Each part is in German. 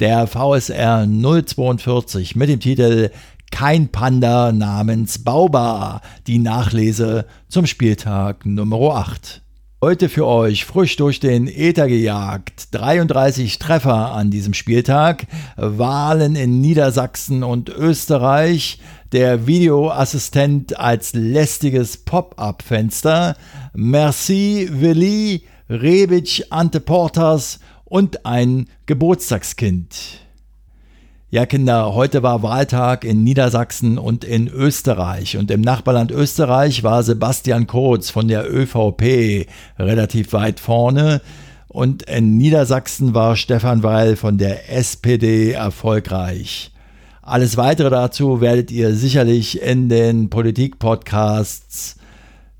der VSR 042 mit dem Titel Kein Panda namens Baubar, die Nachlese zum Spieltag Nummer 8. Heute für euch frisch durch den Äther gejagt. 33 Treffer an diesem Spieltag. Wahlen in Niedersachsen und Österreich. Der Videoassistent als lästiges Pop-up-Fenster. Merci, Willi, Rebic, Ante Portas und ein Geburtstagskind. Ja, Kinder, heute war Wahltag in Niedersachsen und in Österreich. Und im Nachbarland Österreich war Sebastian Kurz von der ÖVP relativ weit vorne. Und in Niedersachsen war Stefan Weil von der SPD erfolgreich. Alles weitere dazu werdet ihr sicherlich in den Politik-Podcasts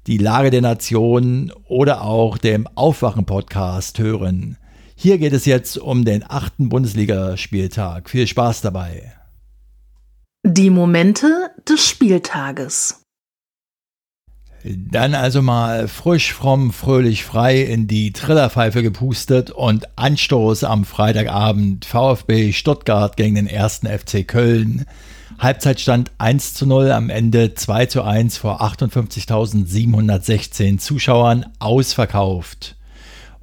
Die Lage der Nation oder auch dem Aufwachen-Podcast hören. Hier geht es jetzt um den achten Bundesligaspieltag. Viel Spaß dabei. Die Momente des Spieltages. Dann also mal frisch, fromm, fröhlich, frei in die Trillerpfeife gepustet und Anstoß am Freitagabend VfB Stuttgart gegen den ersten FC Köln. Halbzeitstand 1 zu 0, am Ende 2 zu 1 vor 58.716 Zuschauern ausverkauft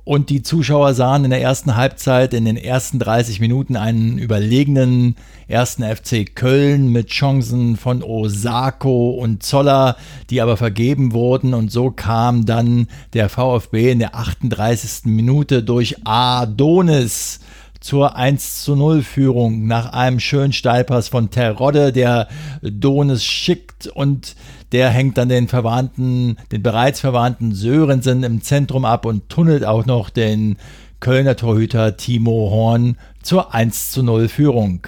und die Zuschauer sahen in der ersten Halbzeit, in den ersten 30 Minuten einen überlegenen ersten FC Köln mit Chancen von Osako und Zoller, die aber vergeben wurden und so kam dann der VfB in der 38. Minute durch Adonis zur 1 zu 0 Führung nach einem schönen Steilpass von Terodde, der Donis schickt und der hängt dann den verwandten, den bereits verwandten Sörensen im Zentrum ab und tunnelt auch noch den Kölner Torhüter Timo Horn zur 1 zu 0 Führung.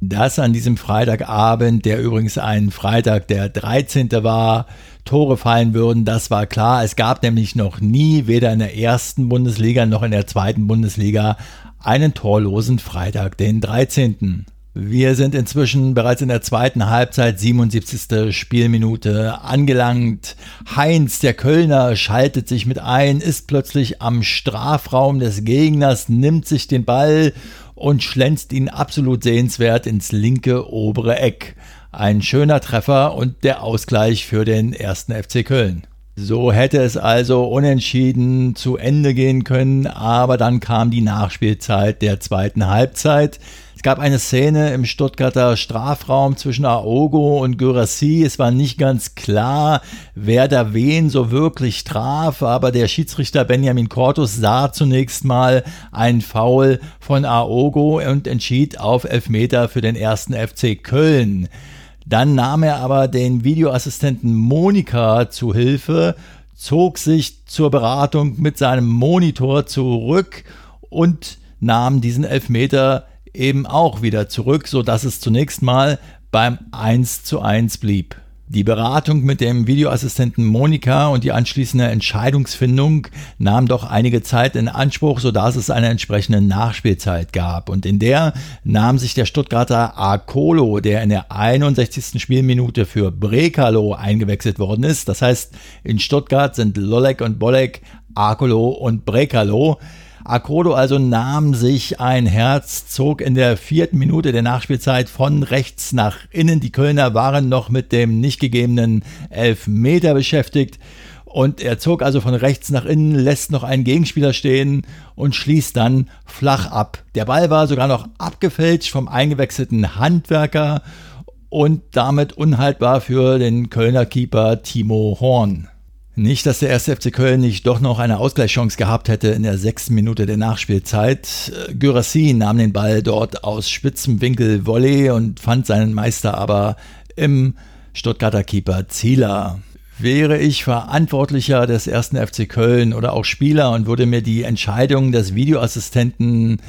Das an diesem Freitagabend, der übrigens ein Freitag der 13. war, Tore fallen würden, das war klar. Es gab nämlich noch nie, weder in der ersten Bundesliga noch in der zweiten Bundesliga, einen torlosen Freitag, den 13. Wir sind inzwischen bereits in der zweiten Halbzeit, 77. Spielminute angelangt. Heinz, der Kölner, schaltet sich mit ein, ist plötzlich am Strafraum des Gegners, nimmt sich den Ball und schlänzt ihn absolut sehenswert ins linke obere Eck. Ein schöner Treffer und der Ausgleich für den ersten FC Köln. So hätte es also unentschieden zu Ende gehen können, aber dann kam die Nachspielzeit der zweiten Halbzeit. Es gab eine Szene im Stuttgarter Strafraum zwischen Aogo und Gyrassi. Es war nicht ganz klar, wer da wen so wirklich traf, aber der Schiedsrichter Benjamin Cortus sah zunächst mal ein Foul von Aogo und entschied auf Elfmeter für den ersten FC Köln. Dann nahm er aber den Videoassistenten Monika zu Hilfe, zog sich zur Beratung mit seinem Monitor zurück und nahm diesen Elfmeter eben auch wieder zurück, sodass es zunächst mal beim 1 zu 1 blieb. Die Beratung mit dem Videoassistenten Monika und die anschließende Entscheidungsfindung nahm doch einige Zeit in Anspruch, sodass es eine entsprechende Nachspielzeit gab. Und in der nahm sich der Stuttgarter Akolo, der in der 61. Spielminute für Brekalo eingewechselt worden ist. Das heißt, in Stuttgart sind Lolek und Bolek, Akolo und Brekalo Akodo also nahm sich ein Herz, zog in der vierten Minute der Nachspielzeit von rechts nach innen. Die Kölner waren noch mit dem nicht gegebenen Elfmeter beschäftigt. Und er zog also von rechts nach innen, lässt noch einen Gegenspieler stehen und schließt dann flach ab. Der Ball war sogar noch abgefälscht vom eingewechselten Handwerker und damit unhaltbar für den Kölner Keeper Timo Horn. Nicht, dass der erste FC Köln nicht doch noch eine Ausgleichschance gehabt hätte in der sechsten Minute der Nachspielzeit. Gyrassi nahm den Ball dort aus spitzem Winkel Volley und fand seinen Meister aber im Stuttgarter Keeper Zieler. Wäre ich Verantwortlicher des ersten FC Köln oder auch Spieler und würde mir die Entscheidung des Videoassistenten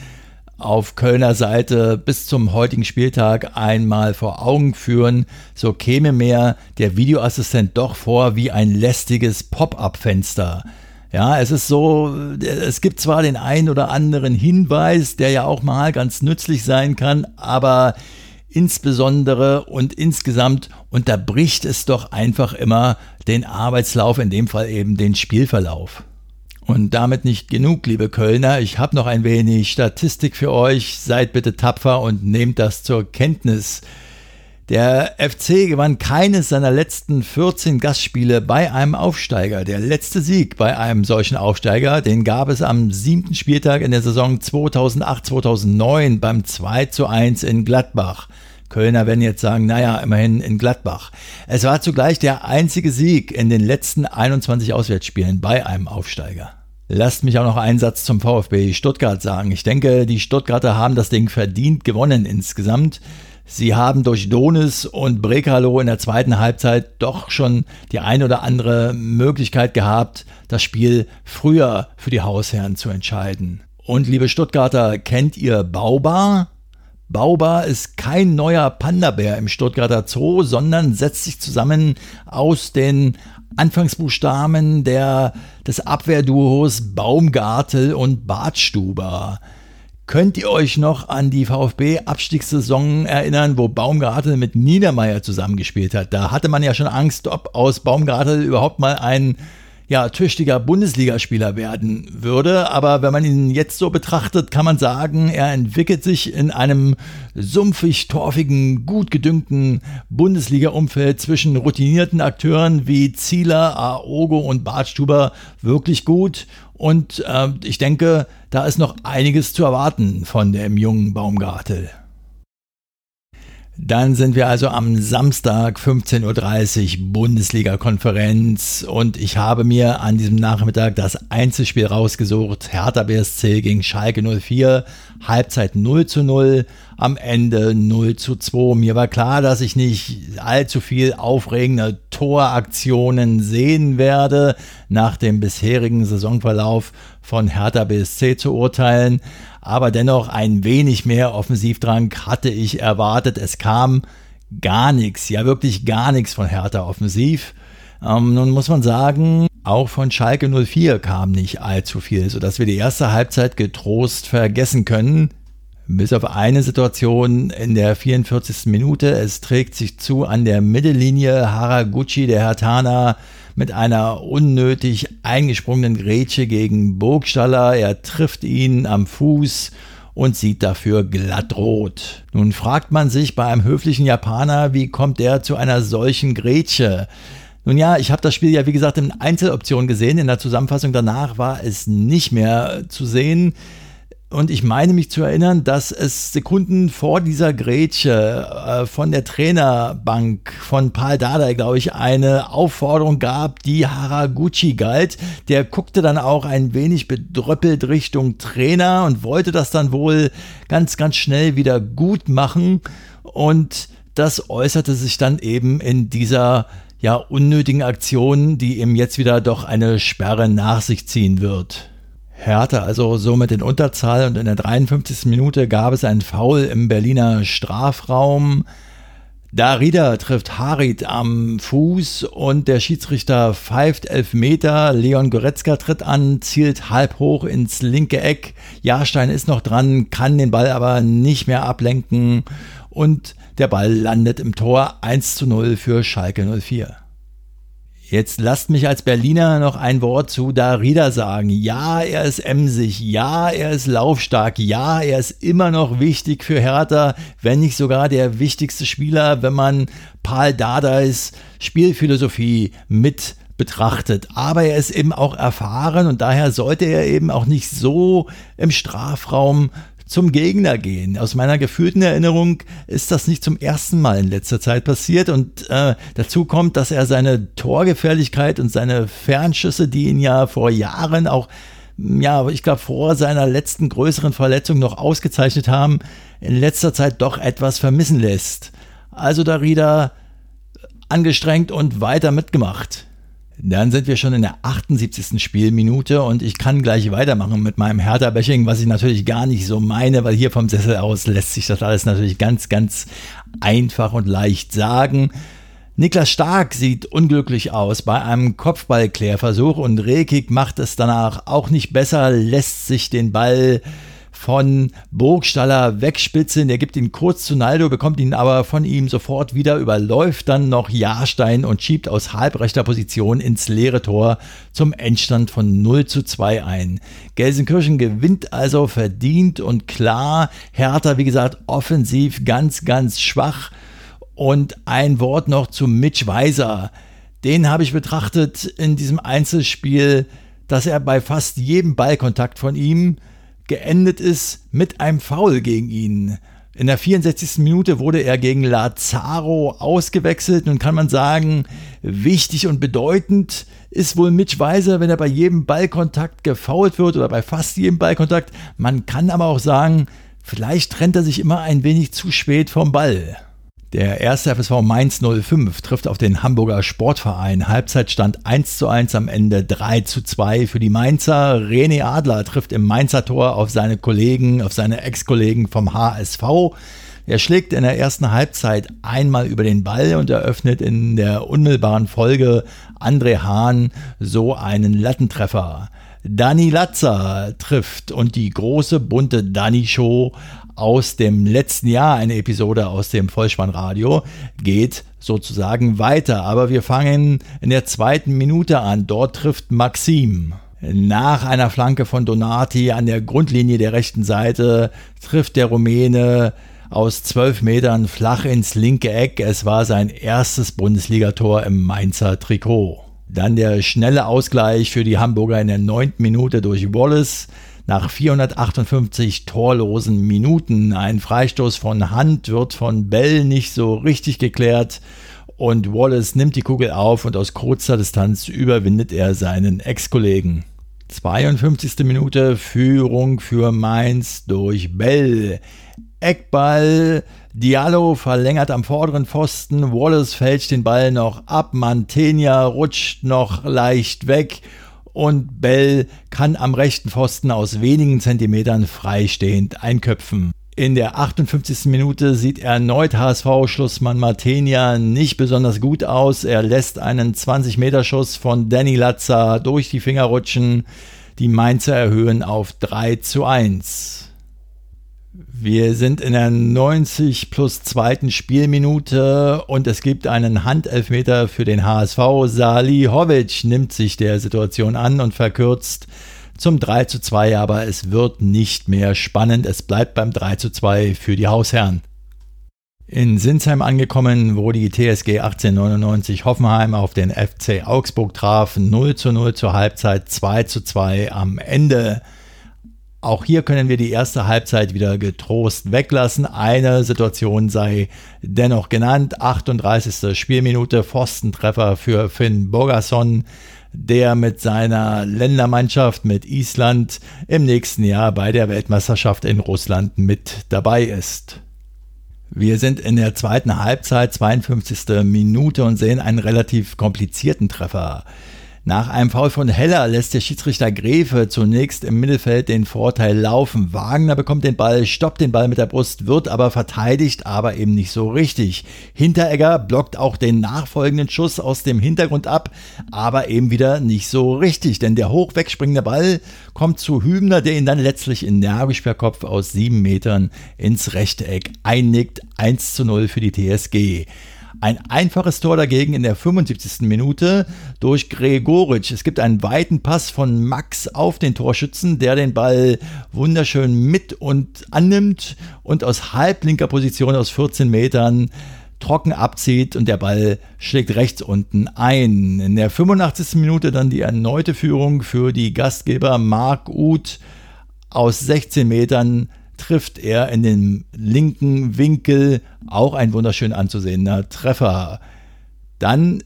auf Kölner Seite bis zum heutigen Spieltag einmal vor Augen führen, so käme mir der Videoassistent doch vor wie ein lästiges Pop-up-Fenster. Ja, es ist so, es gibt zwar den einen oder anderen Hinweis, der ja auch mal ganz nützlich sein kann, aber insbesondere und insgesamt unterbricht es doch einfach immer den Arbeitslauf, in dem Fall eben den Spielverlauf. Und damit nicht genug, liebe Kölner. Ich habe noch ein wenig Statistik für euch. Seid bitte tapfer und nehmt das zur Kenntnis. Der FC gewann keines seiner letzten 14 Gastspiele bei einem Aufsteiger. Der letzte Sieg bei einem solchen Aufsteiger, den gab es am siebten Spieltag in der Saison 2008-2009 beim 2 zu 1 in Gladbach. Kölner werden jetzt sagen, naja, immerhin in Gladbach. Es war zugleich der einzige Sieg in den letzten 21 Auswärtsspielen bei einem Aufsteiger. Lasst mich auch noch einen Satz zum VfB Stuttgart sagen. Ich denke, die Stuttgarter haben das Ding verdient gewonnen insgesamt. Sie haben durch Donis und Brekalo in der zweiten Halbzeit doch schon die ein oder andere Möglichkeit gehabt, das Spiel früher für die Hausherren zu entscheiden. Und liebe Stuttgarter, kennt ihr Baubar? Baubar ist kein neuer Panda-Bär im Stuttgarter Zoo, sondern setzt sich zusammen aus den Anfangsbuchstaben der, des Abwehrduos Baumgartel und Bartstuber. Könnt ihr euch noch an die VfB-Abstiegssaison erinnern, wo Baumgartel mit Niedermeyer zusammengespielt hat? Da hatte man ja schon Angst, ob aus Baumgartel überhaupt mal ein ja, tüchtiger Bundesligaspieler werden würde. Aber wenn man ihn jetzt so betrachtet, kann man sagen, er entwickelt sich in einem sumpfig, torfigen, gut gedüngten Bundesliga-Umfeld zwischen routinierten Akteuren wie Zieler, Aogo und Bartstuber wirklich gut. Und äh, ich denke, da ist noch einiges zu erwarten von dem jungen Baumgartel. Dann sind wir also am Samstag 15.30 Uhr Bundesliga-Konferenz und ich habe mir an diesem Nachmittag das Einzelspiel rausgesucht. Hertha BSC gegen Schalke 04, Halbzeit 0 zu 0, am Ende 0 zu 2. Mir war klar, dass ich nicht allzu viel aufregende Toraktionen sehen werde, nach dem bisherigen Saisonverlauf von Hertha BSC zu urteilen aber dennoch ein wenig mehr Offensivdrang hatte ich erwartet. Es kam gar nichts, ja wirklich gar nichts von Hertha offensiv. Ähm, nun muss man sagen, auch von Schalke 04 kam nicht allzu viel, sodass wir die erste Halbzeit getrost vergessen können. Bis auf eine Situation in der 44. Minute. Es trägt sich zu an der Mittellinie Haraguchi, der Hertaner, mit einer unnötig eingesprungenen Grätsche gegen Burgstaller. Er trifft ihn am Fuß und sieht dafür glatt rot. Nun fragt man sich bei einem höflichen Japaner, wie kommt er zu einer solchen Grätsche? Nun ja, ich habe das Spiel ja wie gesagt in Einzeloptionen gesehen. In der Zusammenfassung danach war es nicht mehr zu sehen. Und ich meine mich zu erinnern, dass es Sekunden vor dieser Grätsche äh, von der Trainerbank von Paul Dardai, glaube ich, eine Aufforderung gab, die Haraguchi galt. Der guckte dann auch ein wenig bedröppelt Richtung Trainer und wollte das dann wohl ganz, ganz schnell wieder gut machen. Und das äußerte sich dann eben in dieser ja unnötigen Aktion, die ihm jetzt wieder doch eine Sperre nach sich ziehen wird. Hertha also somit in Unterzahl und in der 53. Minute gab es einen Foul im Berliner Strafraum. Darida trifft Harit am Fuß und der Schiedsrichter pfeift elf Meter. Leon Goretzka tritt an, zielt halb hoch ins linke Eck. Jahrstein ist noch dran, kann den Ball aber nicht mehr ablenken und der Ball landet im Tor 1 zu 0 für Schalke 04. Jetzt lasst mich als Berliner noch ein Wort zu Darida sagen. Ja, er ist emsig. Ja, er ist laufstark. Ja, er ist immer noch wichtig für Hertha, wenn nicht sogar der wichtigste Spieler, wenn man Paul Dardais Spielphilosophie mit betrachtet. Aber er ist eben auch erfahren und daher sollte er eben auch nicht so im Strafraum zum Gegner gehen. Aus meiner gefühlten Erinnerung ist das nicht zum ersten Mal in letzter Zeit passiert und äh, dazu kommt, dass er seine Torgefährlichkeit und seine Fernschüsse, die ihn ja vor Jahren auch ja, ich glaube, vor seiner letzten größeren Verletzung noch ausgezeichnet haben, in letzter Zeit doch etwas vermissen lässt. Also Darida angestrengt und weiter mitgemacht. Dann sind wir schon in der 78. Spielminute und ich kann gleich weitermachen mit meinem Hertha-Bashing, was ich natürlich gar nicht so meine, weil hier vom Sessel aus lässt sich das alles natürlich ganz, ganz einfach und leicht sagen. Niklas Stark sieht unglücklich aus bei einem Kopfballklärversuch und Rekik macht es danach auch nicht besser, lässt sich den Ball von Burgstaller wegspitzen. Der gibt ihn kurz zu Naldo, bekommt ihn aber von ihm sofort wieder, überläuft dann noch Jahrstein und schiebt aus halbrechter Position ins leere Tor zum Endstand von 0 zu 2 ein. Gelsenkirchen gewinnt also verdient und klar. Hertha, wie gesagt, offensiv ganz, ganz schwach. Und ein Wort noch zu Mitch Weiser. Den habe ich betrachtet in diesem Einzelspiel, dass er bei fast jedem Ballkontakt von ihm geendet ist mit einem Foul gegen ihn. In der 64. Minute wurde er gegen Lazaro ausgewechselt. Nun kann man sagen, wichtig und bedeutend ist wohl Mitch Weiser, wenn er bei jedem Ballkontakt gefault wird oder bei fast jedem Ballkontakt. Man kann aber auch sagen, vielleicht trennt er sich immer ein wenig zu spät vom Ball. Der erste FSV Mainz 05 trifft auf den Hamburger Sportverein. Halbzeitstand 1 zu 1 am Ende 3 zu 2 für die Mainzer. René Adler trifft im Mainzer Tor auf seine Kollegen, auf seine Ex-Kollegen vom HSV. Er schlägt in der ersten Halbzeit einmal über den Ball und eröffnet in der unmittelbaren Folge André Hahn so einen Lattentreffer. Dani Latzer trifft und die große bunte Dani Show aus dem letzten Jahr, eine Episode aus dem Vollspannradio, geht sozusagen weiter. Aber wir fangen in der zweiten Minute an. Dort trifft Maxim. Nach einer Flanke von Donati an der Grundlinie der rechten Seite trifft der Rumäne aus zwölf Metern flach ins linke Eck. Es war sein erstes Bundesligator im Mainzer Trikot. Dann der schnelle Ausgleich für die Hamburger in der neunten Minute durch Wallace. Nach 458 torlosen Minuten ein Freistoß von Hand wird von Bell nicht so richtig geklärt und Wallace nimmt die Kugel auf und aus kurzer Distanz überwindet er seinen Ex-Kollegen. 52. Minute Führung für Mainz durch Bell. Eckball, Diallo verlängert am vorderen Pfosten, Wallace fälscht den Ball noch ab, Mantegna rutscht noch leicht weg und Bell kann am rechten Pfosten aus wenigen Zentimetern freistehend einköpfen. In der 58. Minute sieht erneut HSV-Schlussmann Martenia nicht besonders gut aus. Er lässt einen 20-Meter-Schuss von Danny Latza durch die Finger rutschen. Die Mainzer erhöhen auf 3 zu 1. Wir sind in der 90 plus zweiten Spielminute und es gibt einen Handelfmeter für den HSV. Salihovic nimmt sich der Situation an und verkürzt zum 3 zu 2, aber es wird nicht mehr spannend. Es bleibt beim 3 zu 2 für die Hausherren. In Sinsheim angekommen, wo die TSG 1899 Hoffenheim auf den FC Augsburg traf, 0 zu 0 zur Halbzeit, 2 zu 2 am Ende. Auch hier können wir die erste Halbzeit wieder getrost weglassen. Eine Situation sei dennoch genannt. 38. Spielminute Pfostentreffer für Finn Borgasson, der mit seiner Ländermannschaft mit Island im nächsten Jahr bei der Weltmeisterschaft in Russland mit dabei ist. Wir sind in der zweiten Halbzeit, 52. Minute und sehen einen relativ komplizierten Treffer. Nach einem Foul von Heller lässt der Schiedsrichter Gräfe zunächst im Mittelfeld den Vorteil laufen. Wagner bekommt den Ball, stoppt den Ball mit der Brust, wird aber verteidigt, aber eben nicht so richtig. Hinteregger blockt auch den nachfolgenden Schuss aus dem Hintergrund ab, aber eben wieder nicht so richtig, denn der hoch wegspringende Ball kommt zu Hübner, der ihn dann letztlich energisch per aus sieben Metern ins Rechteck einnickt. 1 zu 0 für die TSG. Ein einfaches Tor dagegen in der 75. Minute durch Gregoritsch. Es gibt einen weiten Pass von Max auf den Torschützen, der den Ball wunderschön mit und annimmt und aus halblinker Position aus 14 Metern trocken abzieht und der Ball schlägt rechts unten ein. In der 85. Minute dann die erneute Führung für die Gastgeber Mark Uth aus 16 Metern trifft er in den linken Winkel auch ein wunderschön anzusehender Treffer. Dann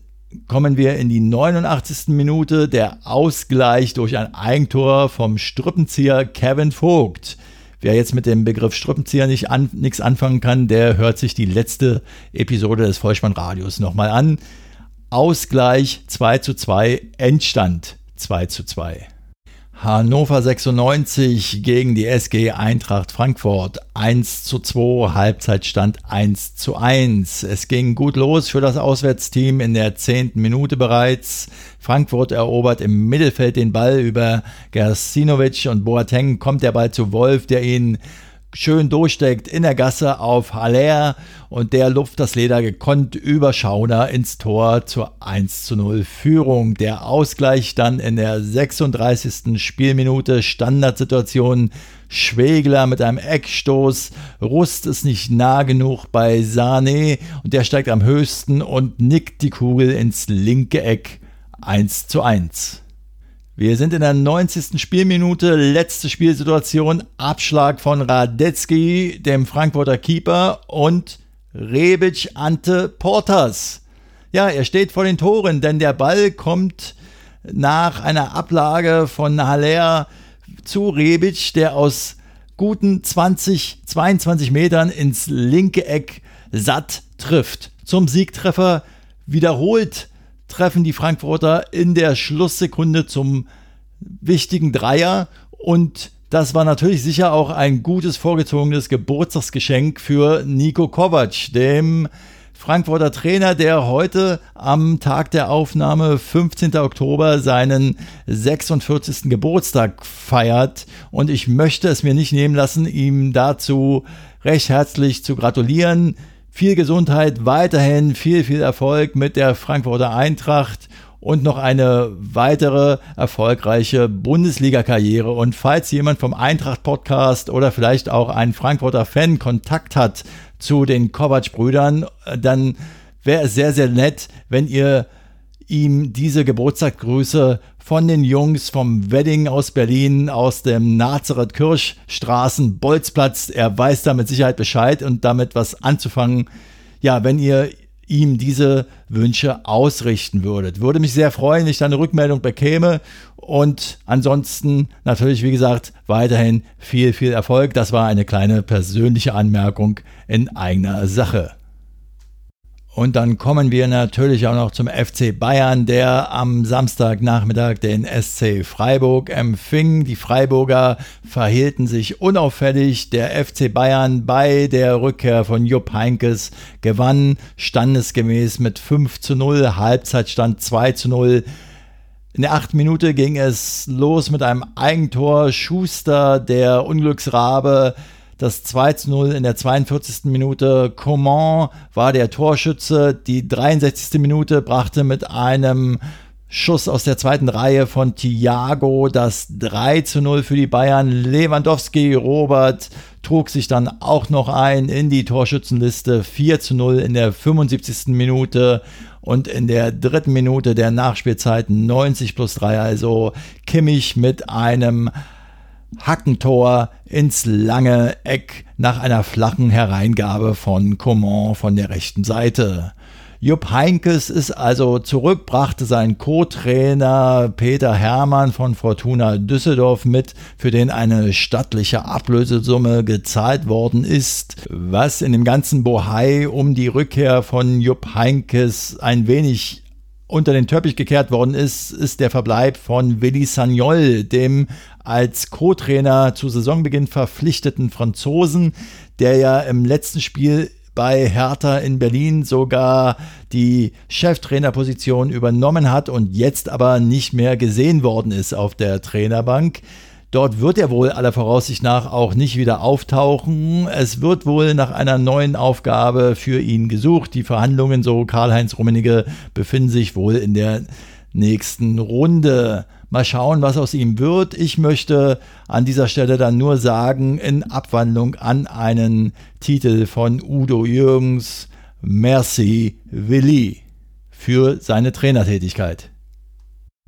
kommen wir in die 89. Minute, der Ausgleich durch ein Eigentor vom Strippenzieher Kevin Vogt. Wer jetzt mit dem Begriff Strippenzieher nicht an, nichts anfangen kann, der hört sich die letzte Episode des Vollspannradios nochmal an. Ausgleich 2 zu 2, Endstand 2 zu 2. Hannover 96 gegen die SG Eintracht Frankfurt 1 zu 2, Halbzeitstand 1 zu 1. Es ging gut los für das Auswärtsteam in der zehnten Minute bereits. Frankfurt erobert im Mittelfeld den Ball über Gersinovic und Boateng kommt der Ball zu Wolf, der ihn schön durchsteckt in der Gasse auf Haller und der lupft das Leder gekonnt über Schauner ins Tor zur 1 zu 0 Führung. Der Ausgleich dann in der 36. Spielminute Standardsituation Schwegler mit einem Eckstoß. Rust ist nicht nah genug bei Sane und der steigt am höchsten und nickt die Kugel ins linke Eck 1 zu 1. Wir sind in der 90. Spielminute, letzte Spielsituation, Abschlag von Radetzky, dem Frankfurter Keeper und Rebic Ante Portas. Ja, er steht vor den Toren, denn der Ball kommt nach einer Ablage von Haller zu Rebic, der aus guten 20, 22 Metern ins linke Eck satt trifft. Zum Siegtreffer wiederholt treffen die Frankfurter in der Schlusssekunde zum wichtigen Dreier und das war natürlich sicher auch ein gutes vorgezogenes Geburtstagsgeschenk für Nico Kovac, dem Frankfurter Trainer, der heute am Tag der Aufnahme, 15. Oktober, seinen 46. Geburtstag feiert. Und ich möchte es mir nicht nehmen lassen, ihm dazu recht herzlich zu gratulieren viel Gesundheit, weiterhin viel, viel Erfolg mit der Frankfurter Eintracht und noch eine weitere erfolgreiche Bundesliga-Karriere. Und falls jemand vom Eintracht-Podcast oder vielleicht auch ein Frankfurter Fan Kontakt hat zu den Kovac-Brüdern, dann wäre es sehr, sehr nett, wenn ihr ihm diese Geburtstagsgrüße von den Jungs vom Wedding aus Berlin, aus dem Nazareth Kirchstraßen, Bolzplatz. Er weiß da mit Sicherheit Bescheid und damit was anzufangen. Ja, wenn ihr ihm diese Wünsche ausrichten würdet. Würde mich sehr freuen, wenn ich da eine Rückmeldung bekäme. Und ansonsten natürlich, wie gesagt, weiterhin viel, viel Erfolg. Das war eine kleine persönliche Anmerkung in eigener Sache. Und dann kommen wir natürlich auch noch zum FC Bayern, der am Samstagnachmittag den SC Freiburg empfing. Die Freiburger verhielten sich unauffällig. Der FC Bayern bei der Rückkehr von Jupp Heinkes gewann standesgemäß mit 5 zu 0, Halbzeitstand 2 zu 0. In der achten Minute ging es los mit einem Eigentor. Schuster, der Unglücksrabe, das 2 zu 0 in der 42. Minute. Coman war der Torschütze. Die 63. Minute brachte mit einem Schuss aus der zweiten Reihe von Thiago das 3 zu 0 für die Bayern. Lewandowski, Robert trug sich dann auch noch ein in die Torschützenliste. 4 zu 0 in der 75. Minute und in der dritten Minute der Nachspielzeit 90 plus 3. Also Kimmich mit einem Hackentor ins lange Eck nach einer flachen Hereingabe von Coman von der rechten Seite. Jupp Heinkes ist also zurück, brachte seinen Co-Trainer Peter Hermann von Fortuna Düsseldorf mit, für den eine stattliche Ablösesumme gezahlt worden ist, was in dem ganzen Bohai um die Rückkehr von Jupp Heinkes ein wenig unter den Teppich gekehrt worden ist, ist der Verbleib von Willi Sagnol, dem als Co-Trainer zu Saisonbeginn verpflichteten Franzosen, der ja im letzten Spiel bei Hertha in Berlin sogar die Cheftrainerposition übernommen hat und jetzt aber nicht mehr gesehen worden ist auf der Trainerbank. Dort wird er wohl aller Voraussicht nach auch nicht wieder auftauchen. Es wird wohl nach einer neuen Aufgabe für ihn gesucht. Die Verhandlungen, so Karl-Heinz Rummenigge, befinden sich wohl in der nächsten Runde. Mal schauen, was aus ihm wird. Ich möchte an dieser Stelle dann nur sagen, in Abwandlung an einen Titel von Udo Jürgens, Merci Willi für seine Trainertätigkeit.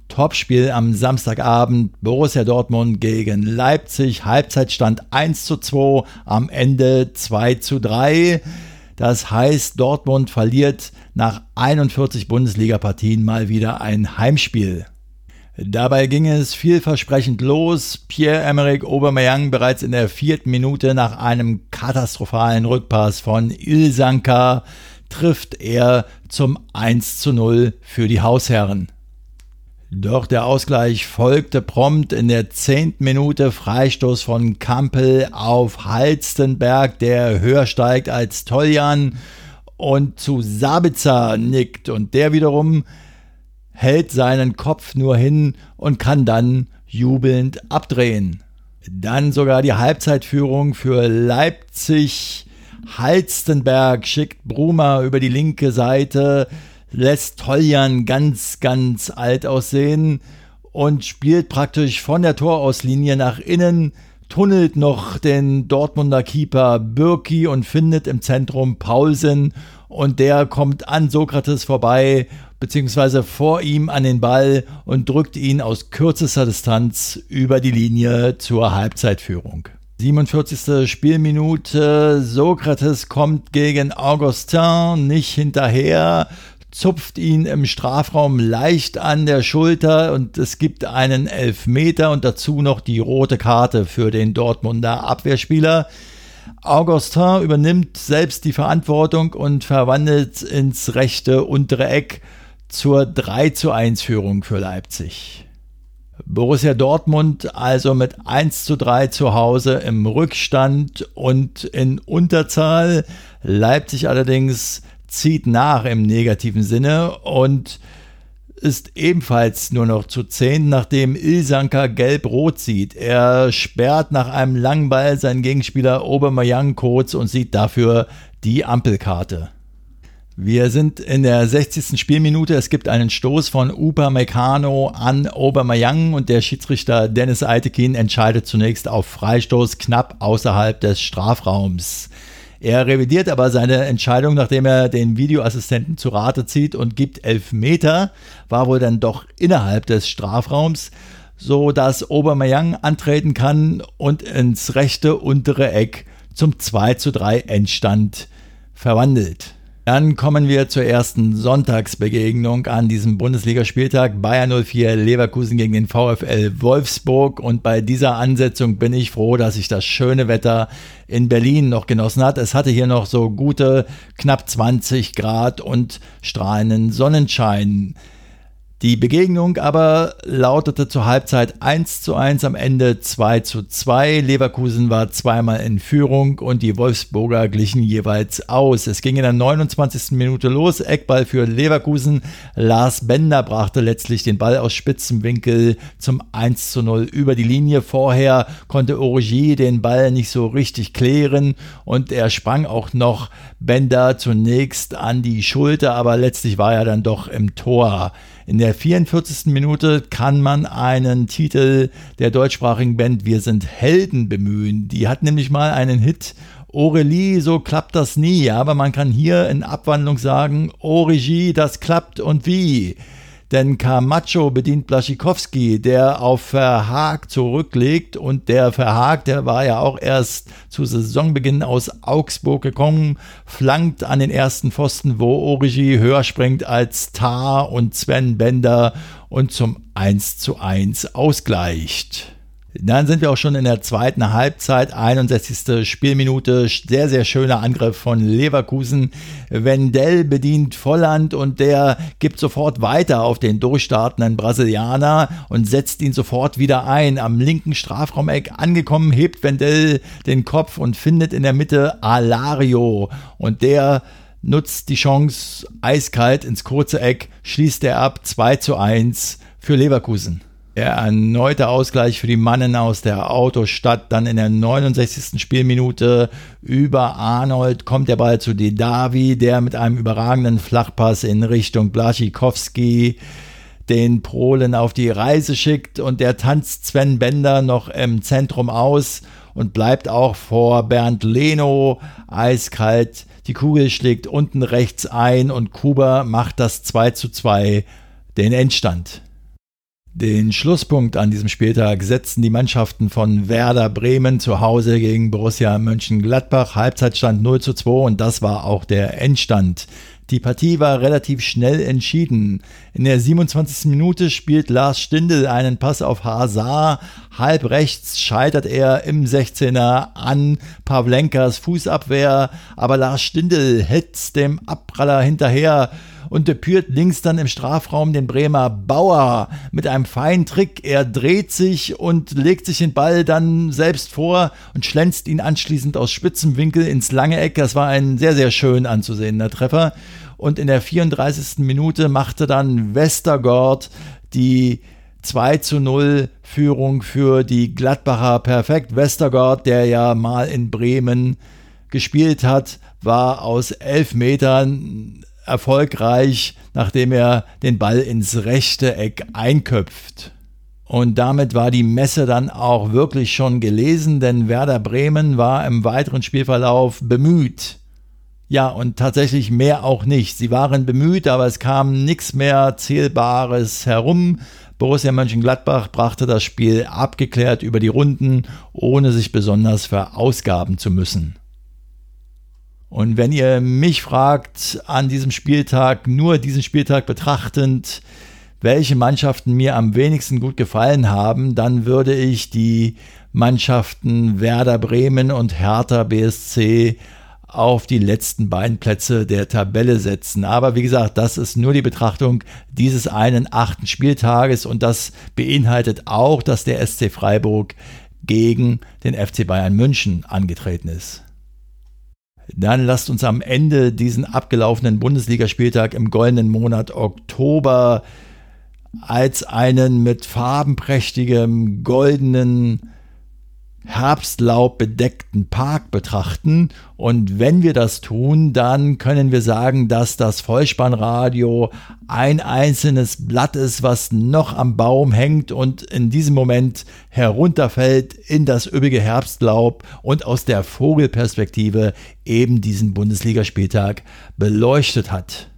Topspiel am Samstagabend Borussia Dortmund gegen Leipzig. Halbzeitstand 1 zu 2, am Ende 2 zu 3. Das heißt, Dortmund verliert nach 41 Bundesliga-Partien mal wieder ein Heimspiel. Dabei ging es vielversprechend los. Pierre-Emerick Aubameyang bereits in der vierten Minute nach einem katastrophalen Rückpass von Ilsanka trifft er zum 1 zu 0 für die Hausherren. Doch der Ausgleich folgte prompt in der zehnten Minute Freistoß von Kampel auf Halstenberg, der höher steigt als Toljan und zu Sabitzer nickt und der wiederum hält seinen Kopf nur hin und kann dann jubelnd abdrehen. Dann sogar die Halbzeitführung für Leipzig. Halstenberg schickt Bruma über die linke Seite lässt Toljan ganz, ganz alt aussehen und spielt praktisch von der Torauslinie nach innen, tunnelt noch den Dortmunder Keeper Birki und findet im Zentrum Paulsen und der kommt an Sokrates vorbei, beziehungsweise vor ihm an den Ball und drückt ihn aus kürzester Distanz über die Linie zur Halbzeitführung. 47. Spielminute. Sokrates kommt gegen Augustin nicht hinterher, zupft ihn im Strafraum leicht an der Schulter und es gibt einen Elfmeter und dazu noch die rote Karte für den Dortmunder Abwehrspieler. Augustin übernimmt selbst die Verantwortung und verwandelt ins rechte untere Eck zur 3 zu 1 Führung für Leipzig. Borussia Dortmund also mit 1 zu 3 zu Hause im Rückstand und in Unterzahl. Leipzig allerdings zieht nach im negativen Sinne und ist ebenfalls nur noch zu 10, nachdem Ilsanker gelb-rot sieht. Er sperrt nach einem langen Ball seinen Gegenspieler Obermeyang kurz und sieht dafür die Ampelkarte. Wir sind in der 60. Spielminute. Es gibt einen Stoß von Upa Meccano an Obermeyang und der Schiedsrichter Dennis Eitekin entscheidet zunächst auf Freistoß knapp außerhalb des Strafraums. Er revidiert aber seine Entscheidung, nachdem er den Videoassistenten zu Rate zieht und gibt elf Meter, war wohl dann doch innerhalb des Strafraums, so dass Aubameyang antreten kann und ins rechte untere Eck zum 2 zu 3 Endstand verwandelt. Dann kommen wir zur ersten Sonntagsbegegnung an diesem Bundesligaspieltag. Bayern 04 Leverkusen gegen den VfL Wolfsburg. Und bei dieser Ansetzung bin ich froh, dass ich das schöne Wetter in Berlin noch genossen hat. Es hatte hier noch so gute knapp 20 Grad und strahlenden Sonnenschein. Die Begegnung aber lautete zur Halbzeit 1 zu 1, am Ende 2 zu 2. Leverkusen war zweimal in Führung und die Wolfsburger glichen jeweils aus. Es ging in der 29. Minute los. Eckball für Leverkusen. Lars Bender brachte letztlich den Ball aus spitzem Winkel zum 1 zu 0 über die Linie. Vorher konnte Origi den Ball nicht so richtig klären und er sprang auch noch Bender zunächst an die Schulter, aber letztlich war er dann doch im Tor. In der 44. Minute kann man einen Titel der deutschsprachigen Band Wir sind Helden bemühen. Die hat nämlich mal einen Hit Aurelie, so klappt das nie, aber man kann hier in Abwandlung sagen, Regie, das klappt und wie. Denn Camacho bedient Blaschikowski, der auf Verhaag zurücklegt und der Verhaag, der war ja auch erst zu Saisonbeginn aus Augsburg gekommen, flankt an den ersten Pfosten, wo Origi höher springt als Tar und Sven Bender und zum 1 zu 1 ausgleicht. Dann sind wir auch schon in der zweiten Halbzeit, 61. Spielminute. Sehr, sehr schöner Angriff von Leverkusen. Wendell bedient Volland und der gibt sofort weiter auf den durchstartenden Brasilianer und setzt ihn sofort wieder ein. Am linken Strafraumeck angekommen, hebt Wendell den Kopf und findet in der Mitte Alario. Und der nutzt die Chance eiskalt ins kurze Eck, schließt er ab 2 zu 1 für Leverkusen. Der erneute Ausgleich für die Mannen aus der Autostadt. Dann in der 69. Spielminute über Arnold kommt der Ball zu Didavi, der mit einem überragenden Flachpass in Richtung Blaschikowski den Polen auf die Reise schickt und der tanzt Sven Bender noch im Zentrum aus und bleibt auch vor Bernd Leno eiskalt. Die Kugel schlägt unten rechts ein und Kuba macht das 2 zu 2 den Endstand. Den Schlusspunkt an diesem Spieltag setzten die Mannschaften von Werder Bremen zu Hause gegen Borussia Mönchengladbach. Halbzeitstand 0 zu 2 und das war auch der Endstand Die Partie war relativ schnell entschieden. In der 27. Minute spielt Lars Stindl einen Pass auf Hazard. Halb rechts scheitert er im 16er an Pavlenkas Fußabwehr, aber Lars Stindl hetzt dem Abpraller hinterher und depürt links dann im Strafraum den Bremer Bauer mit einem feinen Trick. Er dreht sich und legt sich den Ball dann selbst vor und schlänzt ihn anschließend aus spitzem Winkel ins lange Eck. Das war ein sehr, sehr schön anzusehender Treffer. Und in der 34. Minute machte dann Westergaard die 2 zu 0 Führung für die Gladbacher perfekt. Westergaard, der ja mal in Bremen gespielt hat, war aus elf Metern erfolgreich, nachdem er den Ball ins rechte Eck einköpft. Und damit war die Messe dann auch wirklich schon gelesen, denn Werder Bremen war im weiteren Spielverlauf bemüht. Ja, und tatsächlich mehr auch nicht. Sie waren bemüht, aber es kam nichts mehr Zählbares herum. Borussia Mönchengladbach brachte das Spiel abgeklärt über die Runden, ohne sich besonders verausgaben zu müssen. Und wenn ihr mich fragt, an diesem Spieltag, nur diesen Spieltag betrachtend, welche Mannschaften mir am wenigsten gut gefallen haben, dann würde ich die Mannschaften Werder Bremen und Hertha BSC auf die letzten beiden Plätze der Tabelle setzen. Aber wie gesagt, das ist nur die Betrachtung dieses einen achten Spieltages und das beinhaltet auch, dass der SC Freiburg gegen den FC Bayern München angetreten ist. Dann lasst uns am Ende diesen abgelaufenen Bundesligaspieltag im goldenen Monat Oktober als einen mit farbenprächtigem goldenen Herbstlaub bedeckten Park betrachten. Und wenn wir das tun, dann können wir sagen, dass das Vollspannradio ein einzelnes Blatt ist, was noch am Baum hängt und in diesem Moment herunterfällt in das üppige Herbstlaub und aus der Vogelperspektive eben diesen Bundesligaspieltag beleuchtet hat.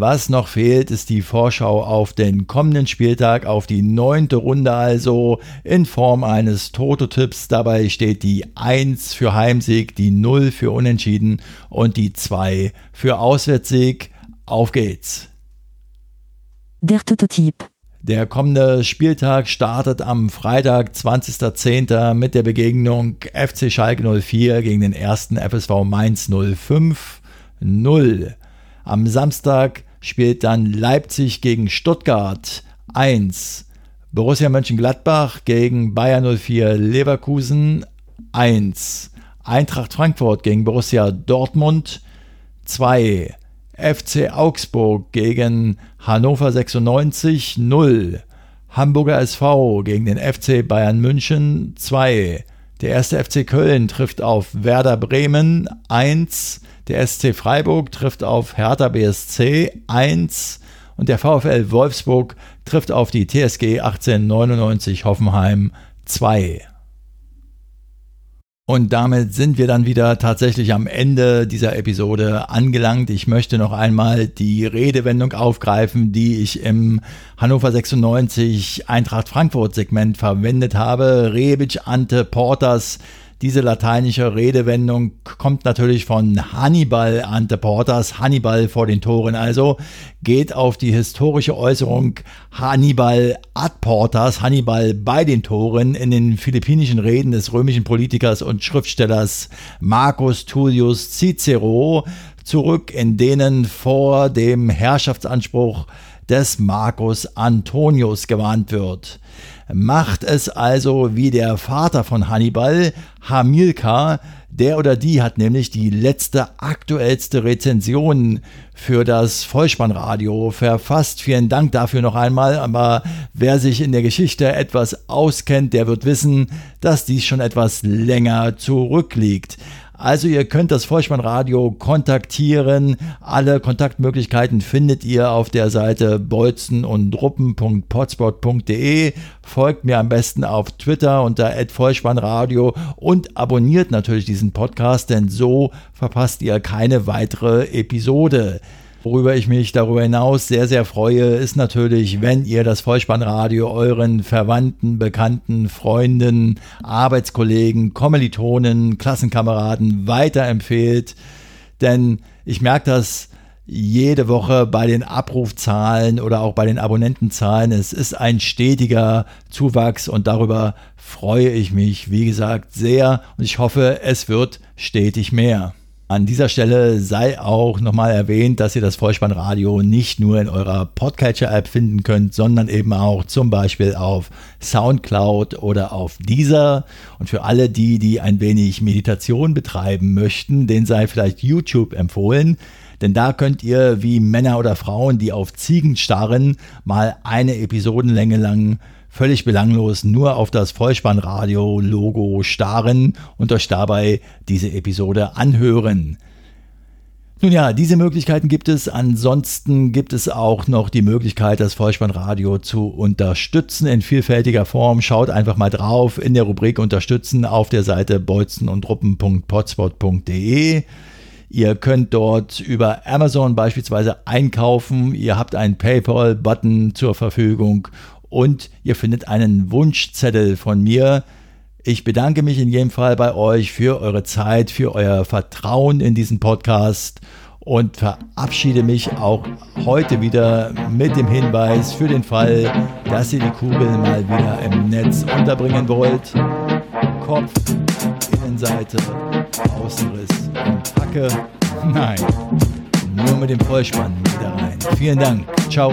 Was noch fehlt, ist die Vorschau auf den kommenden Spieltag, auf die neunte Runde also in Form eines Toto-Tipps. Dabei steht die 1 für Heimsieg, die 0 für Unentschieden und die 2 für Auswärtssieg. Auf geht's! Der Toto-Tipp. Der kommende Spieltag startet am Freitag, 20.10. mit der Begegnung FC Schalke 04 gegen den ersten FSV Mainz 05 0. Am Samstag spielt dann Leipzig gegen Stuttgart 1. Borussia Mönchengladbach gegen Bayern 04 Leverkusen 1. Eintracht Frankfurt gegen Borussia Dortmund 2. FC Augsburg gegen Hannover 96 0. Hamburger SV gegen den FC Bayern München 2. Der erste FC Köln trifft auf Werder Bremen 1. Der SC Freiburg trifft auf Hertha BSC 1 und der VfL Wolfsburg trifft auf die TSG 1899 Hoffenheim 2. Und damit sind wir dann wieder tatsächlich am Ende dieser Episode angelangt. Ich möchte noch einmal die Redewendung aufgreifen, die ich im Hannover 96 Eintracht Frankfurt Segment verwendet habe. Rebic ante Portas diese lateinische Redewendung kommt natürlich von Hannibal ante portas, Hannibal vor den Toren. Also, geht auf die historische Äußerung Hannibal ad portas, Hannibal bei den Toren in den philippinischen Reden des römischen Politikers und Schriftstellers Marcus Tullius Cicero zurück, in denen vor dem Herrschaftsanspruch des Marcus Antonius gewarnt wird macht es also wie der Vater von Hannibal, Hamilkar, der oder die hat nämlich die letzte aktuellste Rezension für das Vollspannradio verfasst. Vielen Dank dafür noch einmal. Aber wer sich in der Geschichte etwas auskennt, der wird wissen, dass dies schon etwas länger zurückliegt. Also ihr könnt das Vollspannradio kontaktieren. Alle Kontaktmöglichkeiten findet ihr auf der Seite bolzen und Folgt mir am besten auf Twitter unter @vollspannradio und abonniert natürlich diesen Podcast, denn so verpasst ihr keine weitere Episode. Worüber ich mich darüber hinaus sehr, sehr freue, ist natürlich, wenn ihr das Vollspannradio euren Verwandten, Bekannten, Freunden, Arbeitskollegen, Kommilitonen, Klassenkameraden weiterempfehlt. Denn ich merke das jede Woche bei den Abrufzahlen oder auch bei den Abonnentenzahlen. Es ist ein stetiger Zuwachs und darüber freue ich mich, wie gesagt, sehr und ich hoffe, es wird stetig mehr. An dieser Stelle sei auch nochmal erwähnt, dass ihr das Vollspannradio nicht nur in eurer Podcatcher-App finden könnt, sondern eben auch zum Beispiel auf Soundcloud oder auf Deezer. Und für alle die, die ein wenig Meditation betreiben möchten, denen sei vielleicht YouTube empfohlen. Denn da könnt ihr wie Männer oder Frauen, die auf Ziegen starren, mal eine Episodenlänge lang völlig belanglos nur auf das Vollspannradio-Logo starren und euch dabei diese Episode anhören. Nun ja, diese Möglichkeiten gibt es. Ansonsten gibt es auch noch die Möglichkeit, das Vollspannradio zu unterstützen in vielfältiger Form. Schaut einfach mal drauf in der Rubrik Unterstützen auf der Seite bolzenundruppen.potspot.de. Ihr könnt dort über Amazon beispielsweise einkaufen. Ihr habt einen PayPal-Button zur Verfügung und ihr findet einen Wunschzettel von mir. Ich bedanke mich in jedem Fall bei euch für eure Zeit, für euer Vertrauen in diesen Podcast und verabschiede mich auch heute wieder mit dem Hinweis für den Fall, dass ihr die Kugel mal wieder im Netz unterbringen wollt. Kopf, Innenseite, Außenriss und Hacke. Nein, nur mit dem Vollspann wieder rein. Vielen Dank. Ciao.